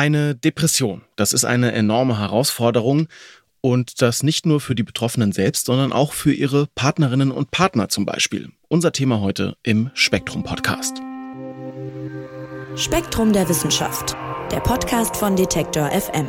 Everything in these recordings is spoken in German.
Eine Depression, das ist eine enorme Herausforderung und das nicht nur für die Betroffenen selbst, sondern auch für ihre Partnerinnen und Partner zum Beispiel. Unser Thema heute im Spektrum Podcast. Spektrum der Wissenschaft, der Podcast von Detektor FM.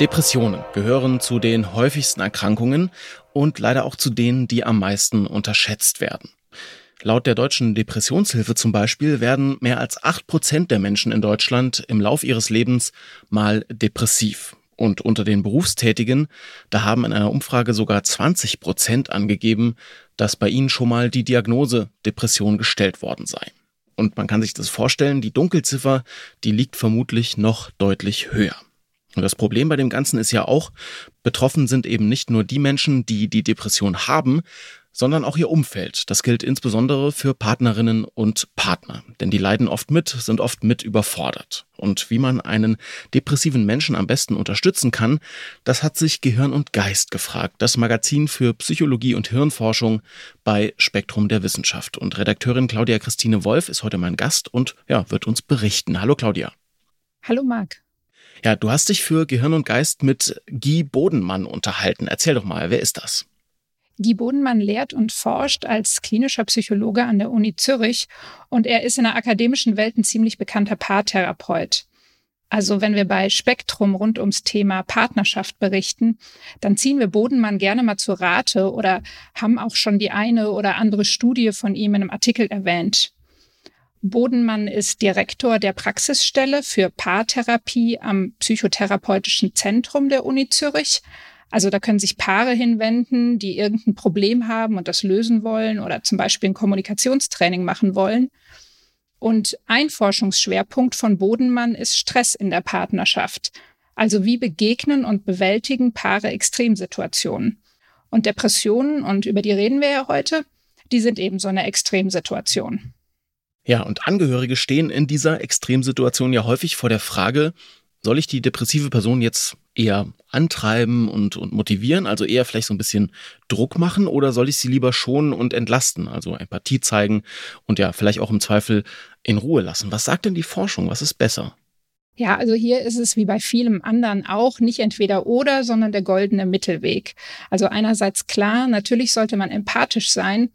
Depressionen gehören zu den häufigsten Erkrankungen und leider auch zu denen, die am meisten unterschätzt werden. Laut der deutschen Depressionshilfe zum Beispiel werden mehr als acht Prozent der Menschen in Deutschland im Lauf ihres Lebens mal depressiv. Und unter den Berufstätigen, da haben in einer Umfrage sogar 20 Prozent angegeben, dass bei ihnen schon mal die Diagnose Depression gestellt worden sei. Und man kann sich das vorstellen, die Dunkelziffer, die liegt vermutlich noch deutlich höher. Und das Problem bei dem Ganzen ist ja auch, betroffen sind eben nicht nur die Menschen, die die Depression haben, sondern auch ihr Umfeld. Das gilt insbesondere für Partnerinnen und Partner, denn die leiden oft mit, sind oft mit überfordert. Und wie man einen depressiven Menschen am besten unterstützen kann, das hat sich Gehirn und Geist gefragt. Das Magazin für Psychologie und Hirnforschung bei Spektrum der Wissenschaft. Und Redakteurin Claudia Christine Wolf ist heute mein Gast und ja, wird uns berichten. Hallo Claudia. Hallo Marc. Ja, du hast dich für Gehirn und Geist mit Guy Bodenmann unterhalten. Erzähl doch mal, wer ist das? Guy Bodenmann lehrt und forscht als klinischer Psychologe an der Uni Zürich und er ist in der akademischen Welt ein ziemlich bekannter Paartherapeut. Also wenn wir bei Spektrum rund ums Thema Partnerschaft berichten, dann ziehen wir Bodenmann gerne mal zu Rate oder haben auch schon die eine oder andere Studie von ihm in einem Artikel erwähnt. Bodenmann ist Direktor der Praxisstelle für Paartherapie am Psychotherapeutischen Zentrum der Uni Zürich. Also da können sich Paare hinwenden, die irgendein Problem haben und das lösen wollen oder zum Beispiel ein Kommunikationstraining machen wollen. Und ein Forschungsschwerpunkt von Bodenmann ist Stress in der Partnerschaft. Also wie begegnen und bewältigen Paare Extremsituationen. Und Depressionen, und über die reden wir ja heute, die sind eben so eine Extremsituation. Ja, und Angehörige stehen in dieser Extremsituation ja häufig vor der Frage, soll ich die depressive Person jetzt eher antreiben und, und motivieren, also eher vielleicht so ein bisschen Druck machen, oder soll ich sie lieber schonen und entlasten, also Empathie zeigen und ja, vielleicht auch im Zweifel in Ruhe lassen? Was sagt denn die Forschung? Was ist besser? Ja, also hier ist es wie bei vielem anderen auch nicht entweder oder, sondern der goldene Mittelweg. Also einerseits klar, natürlich sollte man empathisch sein,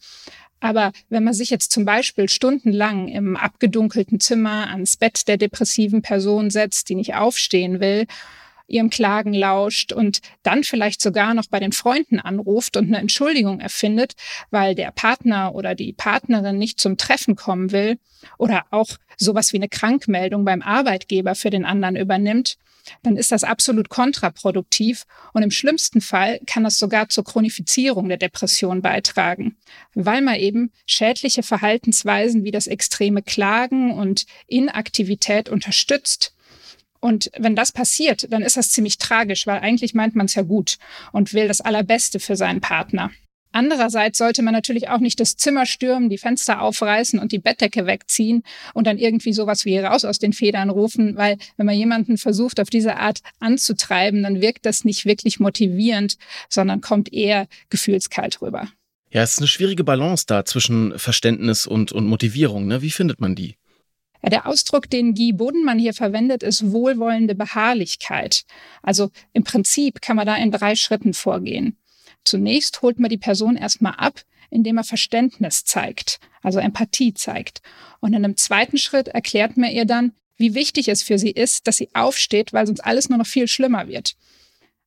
aber wenn man sich jetzt zum Beispiel stundenlang im abgedunkelten Zimmer ans Bett der depressiven Person setzt, die nicht aufstehen will, ihrem Klagen lauscht und dann vielleicht sogar noch bei den Freunden anruft und eine Entschuldigung erfindet, weil der Partner oder die Partnerin nicht zum Treffen kommen will oder auch sowas wie eine Krankmeldung beim Arbeitgeber für den anderen übernimmt, dann ist das absolut kontraproduktiv und im schlimmsten Fall kann das sogar zur Chronifizierung der Depression beitragen, weil man eben schädliche Verhaltensweisen wie das extreme Klagen und Inaktivität unterstützt. Und wenn das passiert, dann ist das ziemlich tragisch, weil eigentlich meint man es ja gut und will das Allerbeste für seinen Partner. Andererseits sollte man natürlich auch nicht das Zimmer stürmen, die Fenster aufreißen und die Bettdecke wegziehen und dann irgendwie sowas wie raus aus den Federn rufen, weil wenn man jemanden versucht, auf diese Art anzutreiben, dann wirkt das nicht wirklich motivierend, sondern kommt eher gefühlskalt rüber. Ja, es ist eine schwierige Balance da zwischen Verständnis und, und Motivierung. Ne? Wie findet man die? Ja, der Ausdruck, den Guy Bodenmann hier verwendet, ist wohlwollende Beharrlichkeit. Also im Prinzip kann man da in drei Schritten vorgehen. Zunächst holt man die Person erstmal ab, indem er Verständnis zeigt, also Empathie zeigt. Und in einem zweiten Schritt erklärt man ihr dann, wie wichtig es für sie ist, dass sie aufsteht, weil sonst alles nur noch viel schlimmer wird.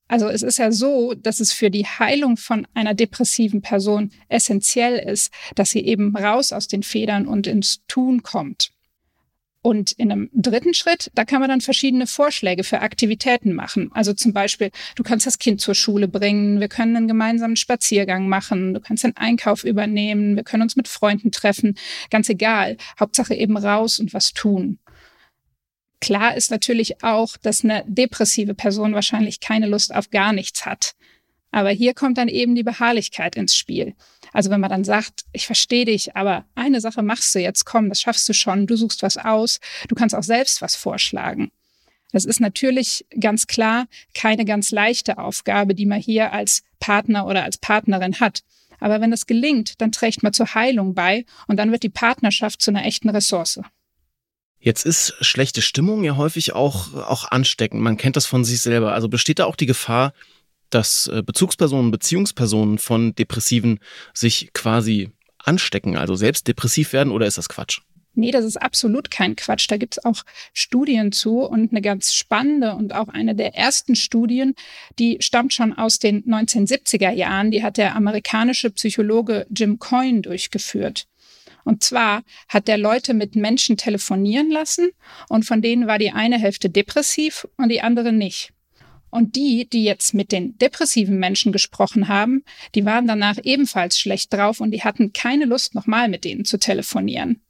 Also es ist ja so, dass es für die Heilung von einer depressiven Person essentiell ist, dass sie eben raus aus den Federn und ins Tun kommt. Und in einem dritten Schritt, da kann man dann verschiedene Vorschläge für Aktivitäten machen. Also zum Beispiel, du kannst das Kind zur Schule bringen, wir können einen gemeinsamen Spaziergang machen, du kannst den Einkauf übernehmen, wir können uns mit Freunden treffen, ganz egal. Hauptsache eben raus und was tun. Klar ist natürlich auch, dass eine depressive Person wahrscheinlich keine Lust auf gar nichts hat. Aber hier kommt dann eben die Beharrlichkeit ins Spiel. Also wenn man dann sagt, ich verstehe dich, aber eine Sache machst du jetzt, komm, das schaffst du schon, du suchst was aus, du kannst auch selbst was vorschlagen. Das ist natürlich ganz klar keine ganz leichte Aufgabe, die man hier als Partner oder als Partnerin hat. Aber wenn das gelingt, dann trägt man zur Heilung bei und dann wird die Partnerschaft zu einer echten Ressource. Jetzt ist schlechte Stimmung ja häufig auch, auch ansteckend. Man kennt das von sich selber. Also besteht da auch die Gefahr, dass äh, Bezugspersonen, Beziehungspersonen von Depressiven sich quasi anstecken, also selbst depressiv werden oder ist das Quatsch? Nee, das ist absolut kein Quatsch. Da gibt es auch Studien zu und eine ganz spannende und auch eine der ersten Studien, die stammt schon aus den 1970er Jahren. Die hat der amerikanische Psychologe Jim Coyne durchgeführt. Und zwar hat der Leute mit Menschen telefonieren lassen und von denen war die eine Hälfte depressiv und die andere nicht. Und die, die jetzt mit den depressiven Menschen gesprochen haben, die waren danach ebenfalls schlecht drauf und die hatten keine Lust, nochmal mit denen zu telefonieren.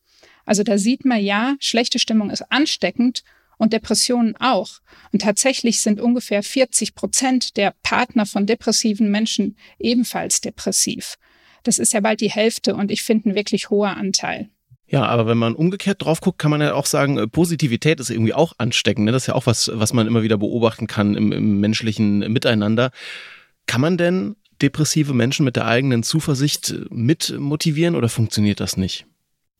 Also da sieht man ja, schlechte Stimmung ist ansteckend und Depressionen auch. Und tatsächlich sind ungefähr 40 Prozent der Partner von depressiven Menschen ebenfalls depressiv. Das ist ja bald die Hälfte und ich finde ein wirklich hoher Anteil. Ja, aber wenn man umgekehrt drauf guckt, kann man ja auch sagen, äh, Positivität ist irgendwie auch ansteckend. Ne? Das ist ja auch was, was man immer wieder beobachten kann im, im menschlichen Miteinander. Kann man denn depressive Menschen mit der eigenen Zuversicht äh, mit motivieren oder funktioniert das nicht?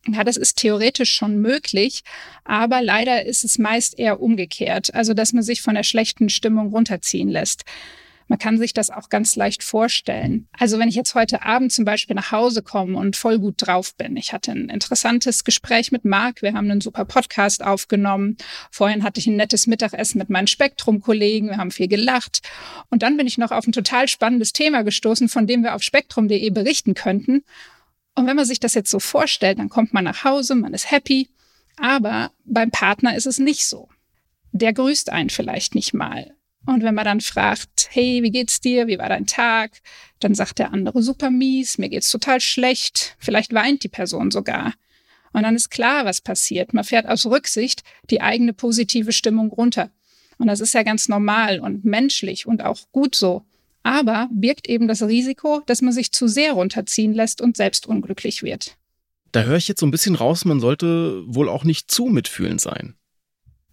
Ja, das ist theoretisch schon möglich, aber leider ist es meist eher umgekehrt, also dass man sich von der schlechten Stimmung runterziehen lässt. Man kann sich das auch ganz leicht vorstellen. Also wenn ich jetzt heute Abend zum Beispiel nach Hause komme und voll gut drauf bin. Ich hatte ein interessantes Gespräch mit Marc. Wir haben einen super Podcast aufgenommen. Vorhin hatte ich ein nettes Mittagessen mit meinen Spektrum-Kollegen. Wir haben viel gelacht. Und dann bin ich noch auf ein total spannendes Thema gestoßen, von dem wir auf spektrum.de berichten könnten. Und wenn man sich das jetzt so vorstellt, dann kommt man nach Hause, man ist happy, aber beim Partner ist es nicht so. Der grüßt einen vielleicht nicht mal. Und wenn man dann fragt, hey, wie geht's dir? Wie war dein Tag? Dann sagt der andere super mies, mir geht's total schlecht. Vielleicht weint die Person sogar. Und dann ist klar, was passiert. Man fährt aus Rücksicht die eigene positive Stimmung runter. Und das ist ja ganz normal und menschlich und auch gut so aber birgt eben das Risiko, dass man sich zu sehr runterziehen lässt und selbst unglücklich wird. Da höre ich jetzt so ein bisschen raus, man sollte wohl auch nicht zu mitfühlend sein.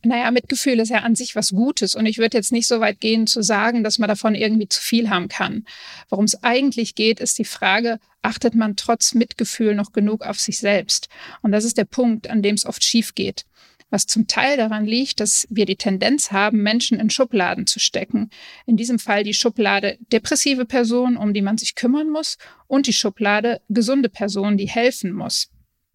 Naja, Mitgefühl ist ja an sich was Gutes und ich würde jetzt nicht so weit gehen zu sagen, dass man davon irgendwie zu viel haben kann. Worum es eigentlich geht, ist die Frage, achtet man trotz Mitgefühl noch genug auf sich selbst? Und das ist der Punkt, an dem es oft schief geht was zum Teil daran liegt, dass wir die Tendenz haben, Menschen in Schubladen zu stecken. In diesem Fall die Schublade depressive Person, um die man sich kümmern muss, und die Schublade gesunde Person, die helfen muss.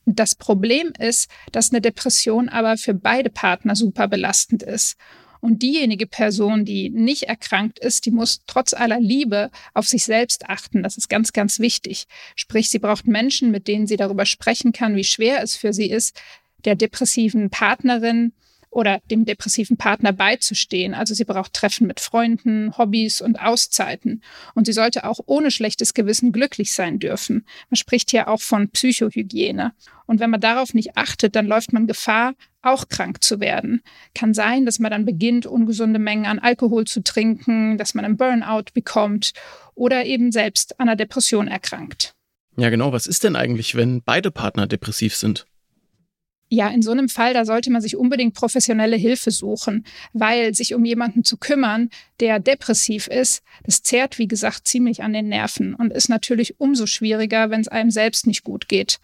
Das Problem ist, dass eine Depression aber für beide Partner super belastend ist. Und diejenige Person, die nicht erkrankt ist, die muss trotz aller Liebe auf sich selbst achten. Das ist ganz, ganz wichtig. Sprich, sie braucht Menschen, mit denen sie darüber sprechen kann, wie schwer es für sie ist, der depressiven Partnerin oder dem depressiven Partner beizustehen. Also sie braucht Treffen mit Freunden, Hobbys und Auszeiten. Und sie sollte auch ohne schlechtes Gewissen glücklich sein dürfen. Man spricht hier auch von Psychohygiene. Und wenn man darauf nicht achtet, dann läuft man Gefahr, auch krank zu werden. Kann sein, dass man dann beginnt, ungesunde Mengen an Alkohol zu trinken, dass man einen Burnout bekommt oder eben selbst an einer Depression erkrankt. Ja, genau. Was ist denn eigentlich, wenn beide Partner depressiv sind? Ja, in so einem Fall, da sollte man sich unbedingt professionelle Hilfe suchen, weil sich um jemanden zu kümmern, der depressiv ist, das zehrt, wie gesagt, ziemlich an den Nerven und ist natürlich umso schwieriger, wenn es einem selbst nicht gut geht.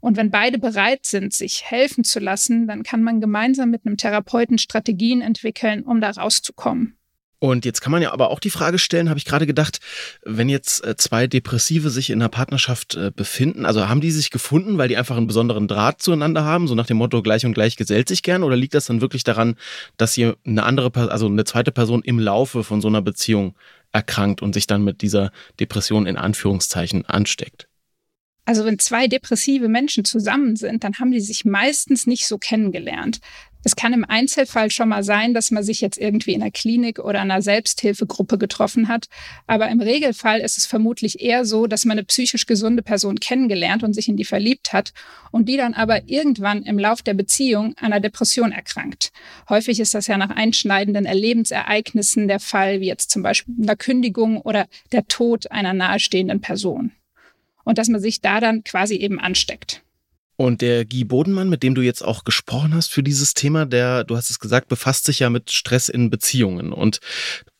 Und wenn beide bereit sind, sich helfen zu lassen, dann kann man gemeinsam mit einem Therapeuten Strategien entwickeln, um da rauszukommen. Und jetzt kann man ja aber auch die Frage stellen, habe ich gerade gedacht, wenn jetzt äh, zwei Depressive sich in einer Partnerschaft äh, befinden, also haben die sich gefunden, weil die einfach einen besonderen Draht zueinander haben, so nach dem Motto gleich und gleich gesellt sich gern, oder liegt das dann wirklich daran, dass hier eine andere, also eine zweite Person im Laufe von so einer Beziehung erkrankt und sich dann mit dieser Depression in Anführungszeichen ansteckt? Also wenn zwei depressive Menschen zusammen sind, dann haben die sich meistens nicht so kennengelernt. Es kann im Einzelfall schon mal sein, dass man sich jetzt irgendwie in einer Klinik oder einer Selbsthilfegruppe getroffen hat. Aber im Regelfall ist es vermutlich eher so, dass man eine psychisch gesunde Person kennengelernt und sich in die verliebt hat und die dann aber irgendwann im Lauf der Beziehung an einer Depression erkrankt. Häufig ist das ja nach einschneidenden Erlebensereignissen der Fall, wie jetzt zum Beispiel einer Kündigung oder der Tod einer nahestehenden Person. Und dass man sich da dann quasi eben ansteckt. Und der Guy Bodenmann, mit dem du jetzt auch gesprochen hast für dieses Thema, der, du hast es gesagt, befasst sich ja mit Stress in Beziehungen. Und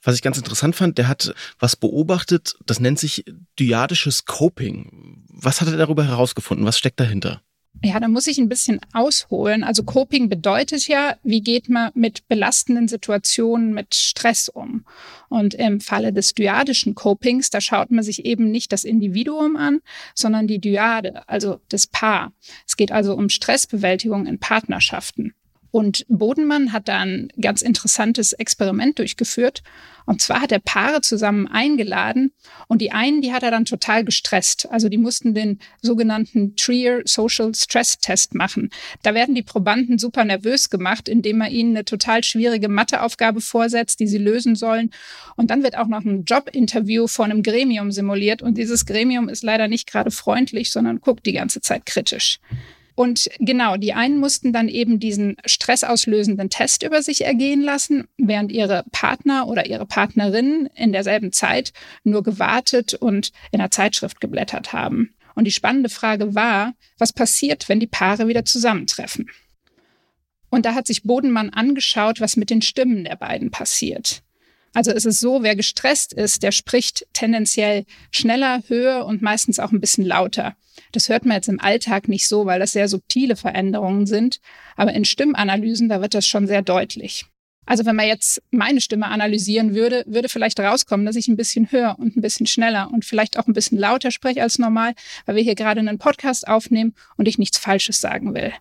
was ich ganz interessant fand, der hat was beobachtet, das nennt sich dyadisches Coping. Was hat er darüber herausgefunden? Was steckt dahinter? Ja, da muss ich ein bisschen ausholen. Also Coping bedeutet ja, wie geht man mit belastenden Situationen, mit Stress um? Und im Falle des dyadischen Copings, da schaut man sich eben nicht das Individuum an, sondern die Dyade, also das Paar. Es geht also um Stressbewältigung in Partnerschaften. Und Bodenmann hat da ein ganz interessantes Experiment durchgeführt. Und zwar hat er Paare zusammen eingeladen und die einen, die hat er dann total gestresst. Also die mussten den sogenannten Trier Social Stress Test machen. Da werden die Probanden super nervös gemacht, indem man ihnen eine total schwierige Matheaufgabe vorsetzt, die sie lösen sollen. Und dann wird auch noch ein Jobinterview vor einem Gremium simuliert. Und dieses Gremium ist leider nicht gerade freundlich, sondern guckt die ganze Zeit kritisch. Und genau, die einen mussten dann eben diesen stressauslösenden Test über sich ergehen lassen, während ihre Partner oder ihre Partnerinnen in derselben Zeit nur gewartet und in der Zeitschrift geblättert haben. Und die spannende Frage war, was passiert, wenn die Paare wieder zusammentreffen? Und da hat sich Bodenmann angeschaut, was mit den Stimmen der beiden passiert. Also es ist so, wer gestresst ist, der spricht tendenziell schneller, höher und meistens auch ein bisschen lauter. Das hört man jetzt im Alltag nicht so, weil das sehr subtile Veränderungen sind. Aber in Stimmanalysen, da wird das schon sehr deutlich. Also wenn man jetzt meine Stimme analysieren würde, würde vielleicht rauskommen, dass ich ein bisschen höher und ein bisschen schneller und vielleicht auch ein bisschen lauter spreche als normal, weil wir hier gerade einen Podcast aufnehmen und ich nichts Falsches sagen will.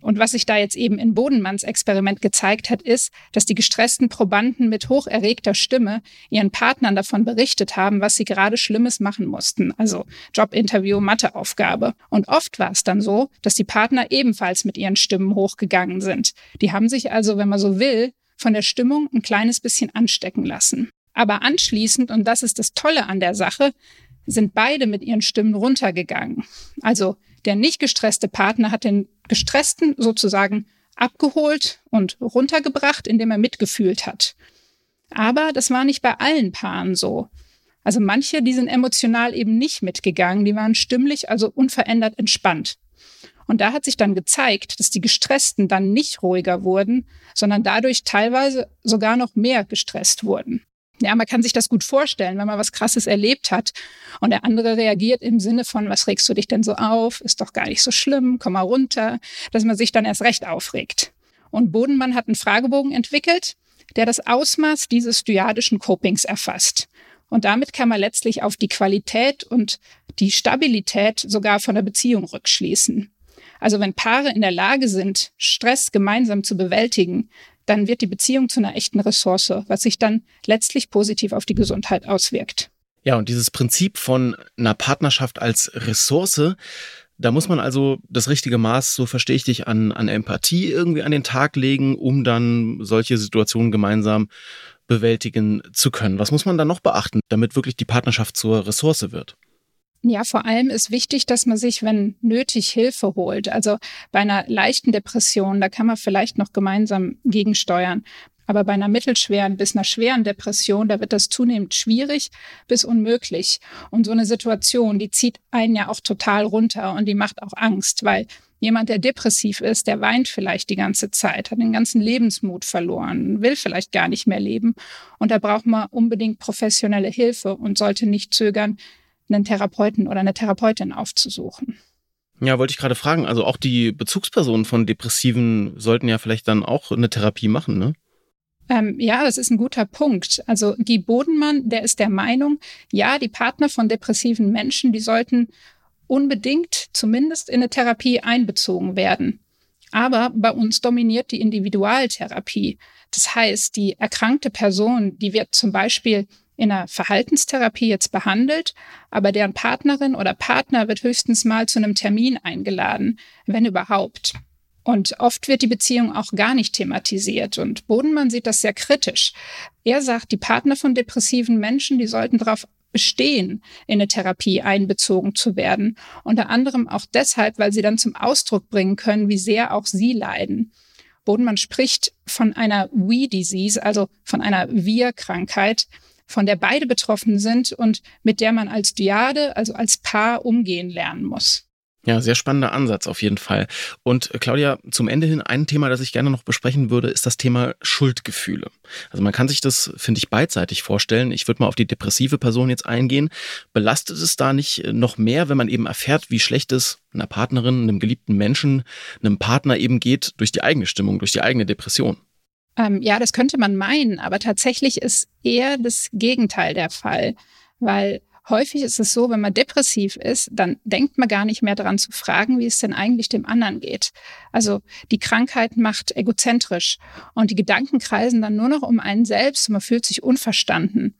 Und was sich da jetzt eben in Bodenmanns Experiment gezeigt hat, ist, dass die gestressten Probanden mit hoch erregter Stimme ihren Partnern davon berichtet haben, was sie gerade Schlimmes machen mussten. Also Jobinterview, Matheaufgabe. Und oft war es dann so, dass die Partner ebenfalls mit ihren Stimmen hochgegangen sind. Die haben sich also, wenn man so will, von der Stimmung ein kleines bisschen anstecken lassen. Aber anschließend, und das ist das Tolle an der Sache, sind beide mit ihren Stimmen runtergegangen. Also der nicht gestresste Partner hat den gestressten sozusagen abgeholt und runtergebracht, indem er mitgefühlt hat. Aber das war nicht bei allen Paaren so. Also manche, die sind emotional eben nicht mitgegangen, die waren stimmlich, also unverändert entspannt. Und da hat sich dann gezeigt, dass die Gestressten dann nicht ruhiger wurden, sondern dadurch teilweise sogar noch mehr gestresst wurden. Ja, man kann sich das gut vorstellen, wenn man was Krasses erlebt hat und der andere reagiert im Sinne von, was regst du dich denn so auf? Ist doch gar nicht so schlimm, komm mal runter, dass man sich dann erst recht aufregt. Und Bodenmann hat einen Fragebogen entwickelt, der das Ausmaß dieses dyadischen Copings erfasst. Und damit kann man letztlich auf die Qualität und die Stabilität sogar von der Beziehung rückschließen. Also wenn Paare in der Lage sind, Stress gemeinsam zu bewältigen, dann wird die Beziehung zu einer echten Ressource, was sich dann letztlich positiv auf die Gesundheit auswirkt. Ja, und dieses Prinzip von einer Partnerschaft als Ressource, da muss man also das richtige Maß, so verstehe ich dich, an, an Empathie irgendwie an den Tag legen, um dann solche Situationen gemeinsam bewältigen zu können. Was muss man da noch beachten, damit wirklich die Partnerschaft zur Ressource wird? Ja, vor allem ist wichtig, dass man sich, wenn nötig, Hilfe holt. Also bei einer leichten Depression, da kann man vielleicht noch gemeinsam gegensteuern. Aber bei einer mittelschweren bis einer schweren Depression, da wird das zunehmend schwierig bis unmöglich. Und so eine Situation, die zieht einen ja auch total runter und die macht auch Angst, weil jemand, der depressiv ist, der weint vielleicht die ganze Zeit, hat den ganzen Lebensmut verloren, will vielleicht gar nicht mehr leben. Und da braucht man unbedingt professionelle Hilfe und sollte nicht zögern, einen Therapeuten oder eine Therapeutin aufzusuchen. Ja, wollte ich gerade fragen. Also auch die Bezugspersonen von Depressiven sollten ja vielleicht dann auch eine Therapie machen, ne? Ähm, ja, das ist ein guter Punkt. Also Guy Bodenmann, der ist der Meinung, ja, die Partner von depressiven Menschen, die sollten unbedingt zumindest in eine Therapie einbezogen werden. Aber bei uns dominiert die Individualtherapie. Das heißt, die erkrankte Person, die wird zum Beispiel in einer Verhaltenstherapie jetzt behandelt, aber deren Partnerin oder Partner wird höchstens mal zu einem Termin eingeladen, wenn überhaupt. Und oft wird die Beziehung auch gar nicht thematisiert. Und Bodenmann sieht das sehr kritisch. Er sagt, die Partner von depressiven Menschen, die sollten darauf bestehen, in eine Therapie einbezogen zu werden. Unter anderem auch deshalb, weil sie dann zum Ausdruck bringen können, wie sehr auch sie leiden. Bodenmann spricht von einer We-Disease, also von einer Wir-Krankheit, von der beide betroffen sind und mit der man als Dyade, also als Paar umgehen lernen muss. Ja, sehr spannender Ansatz auf jeden Fall. Und äh, Claudia, zum Ende hin ein Thema, das ich gerne noch besprechen würde, ist das Thema Schuldgefühle. Also man kann sich das, finde ich, beidseitig vorstellen. Ich würde mal auf die depressive Person jetzt eingehen. Belastet es da nicht äh, noch mehr, wenn man eben erfährt, wie schlecht es einer Partnerin, einem geliebten Menschen, einem Partner eben geht durch die eigene Stimmung, durch die eigene Depression? Ähm, ja, das könnte man meinen, aber tatsächlich ist eher das Gegenteil der Fall, weil Häufig ist es so, wenn man depressiv ist, dann denkt man gar nicht mehr daran zu fragen, wie es denn eigentlich dem anderen geht. Also die Krankheit macht egozentrisch und die Gedanken kreisen dann nur noch um einen selbst und man fühlt sich unverstanden.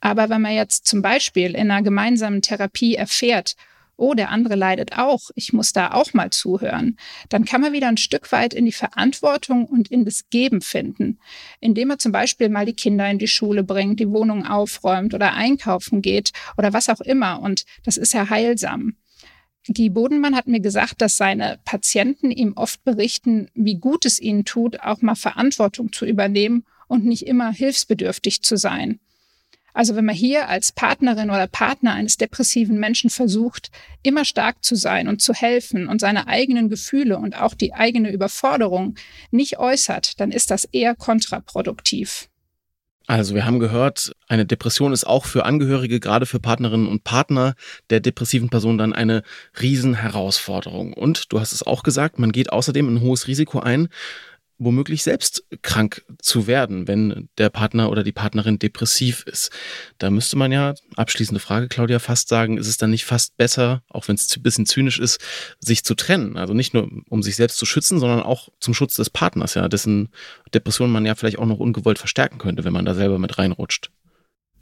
Aber wenn man jetzt zum Beispiel in einer gemeinsamen Therapie erfährt, oh, der andere leidet auch, ich muss da auch mal zuhören, dann kann man wieder ein Stück weit in die Verantwortung und in das Geben finden, indem man zum Beispiel mal die Kinder in die Schule bringt, die Wohnung aufräumt oder einkaufen geht oder was auch immer. Und das ist ja heilsam. Guy Bodenmann hat mir gesagt, dass seine Patienten ihm oft berichten, wie gut es ihnen tut, auch mal Verantwortung zu übernehmen und nicht immer hilfsbedürftig zu sein. Also wenn man hier als Partnerin oder Partner eines depressiven Menschen versucht, immer stark zu sein und zu helfen und seine eigenen Gefühle und auch die eigene Überforderung nicht äußert, dann ist das eher kontraproduktiv. Also wir haben gehört, eine Depression ist auch für Angehörige, gerade für Partnerinnen und Partner der depressiven Person dann eine Riesenherausforderung. Und du hast es auch gesagt, man geht außerdem ein hohes Risiko ein, womöglich selbst krank zu werden, wenn der Partner oder die Partnerin depressiv ist. Da müsste man ja, abschließende Frage, Claudia, fast sagen, ist es dann nicht fast besser, auch wenn es ein bisschen zynisch ist, sich zu trennen? Also nicht nur, um sich selbst zu schützen, sondern auch zum Schutz des Partners, ja, dessen Depression man ja vielleicht auch noch ungewollt verstärken könnte, wenn man da selber mit reinrutscht.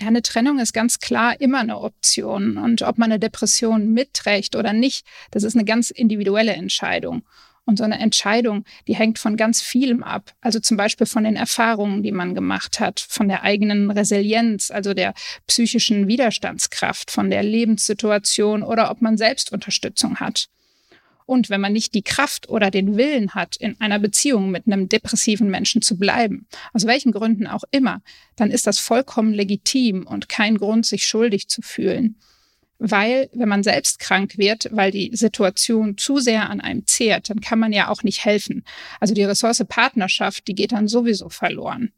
Ja, eine Trennung ist ganz klar immer eine Option. Und ob man eine Depression mitträgt oder nicht, das ist eine ganz individuelle Entscheidung. Und so eine Entscheidung, die hängt von ganz vielem ab. Also zum Beispiel von den Erfahrungen, die man gemacht hat, von der eigenen Resilienz, also der psychischen Widerstandskraft, von der Lebenssituation oder ob man selbst Unterstützung hat. Und wenn man nicht die Kraft oder den Willen hat, in einer Beziehung mit einem depressiven Menschen zu bleiben, aus welchen Gründen auch immer, dann ist das vollkommen legitim und kein Grund, sich schuldig zu fühlen weil wenn man selbst krank wird, weil die Situation zu sehr an einem zehrt, dann kann man ja auch nicht helfen. Also die Ressource Partnerschaft, die geht dann sowieso verloren.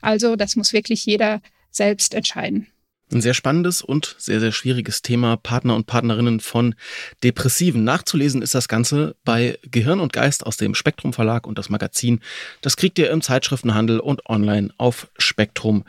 Also das muss wirklich jeder selbst entscheiden. Ein sehr spannendes und sehr, sehr schwieriges Thema. Partner und Partnerinnen von Depressiven. Nachzulesen ist das Ganze bei Gehirn und Geist aus dem Spektrum Verlag und das Magazin. Das kriegt ihr im Zeitschriftenhandel und online auf spektrum.de.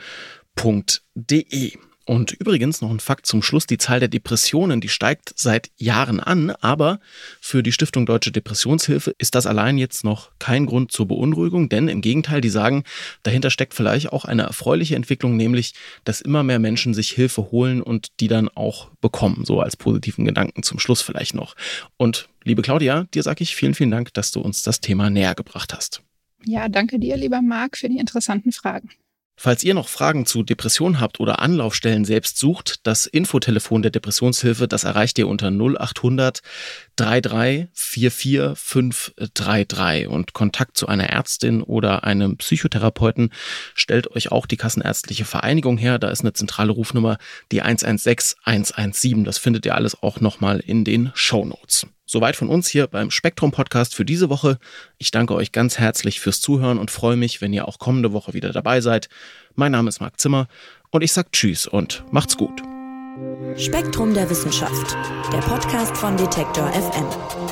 Und übrigens noch ein Fakt zum Schluss, die Zahl der Depressionen, die steigt seit Jahren an, aber für die Stiftung Deutsche Depressionshilfe ist das allein jetzt noch kein Grund zur Beunruhigung, denn im Gegenteil, die sagen, dahinter steckt vielleicht auch eine erfreuliche Entwicklung, nämlich, dass immer mehr Menschen sich Hilfe holen und die dann auch bekommen, so als positiven Gedanken zum Schluss vielleicht noch. Und liebe Claudia, dir sage ich vielen, vielen Dank, dass du uns das Thema näher gebracht hast. Ja, danke dir, lieber Marc, für die interessanten Fragen. Falls ihr noch Fragen zu Depressionen habt oder Anlaufstellen selbst sucht, das Infotelefon der Depressionshilfe, das erreicht ihr unter 0800 33 44 533 und Kontakt zu einer Ärztin oder einem Psychotherapeuten stellt euch auch die Kassenärztliche Vereinigung her. Da ist eine zentrale Rufnummer, die 116 117. Das findet ihr alles auch nochmal in den Show Notes. Soweit von uns hier beim Spektrum Podcast für diese Woche. Ich danke euch ganz herzlich fürs Zuhören und freue mich, wenn ihr auch kommende Woche wieder dabei seid. Mein Name ist Marc Zimmer und ich sage Tschüss und macht's gut. Spektrum der Wissenschaft, der Podcast von Detektor FM.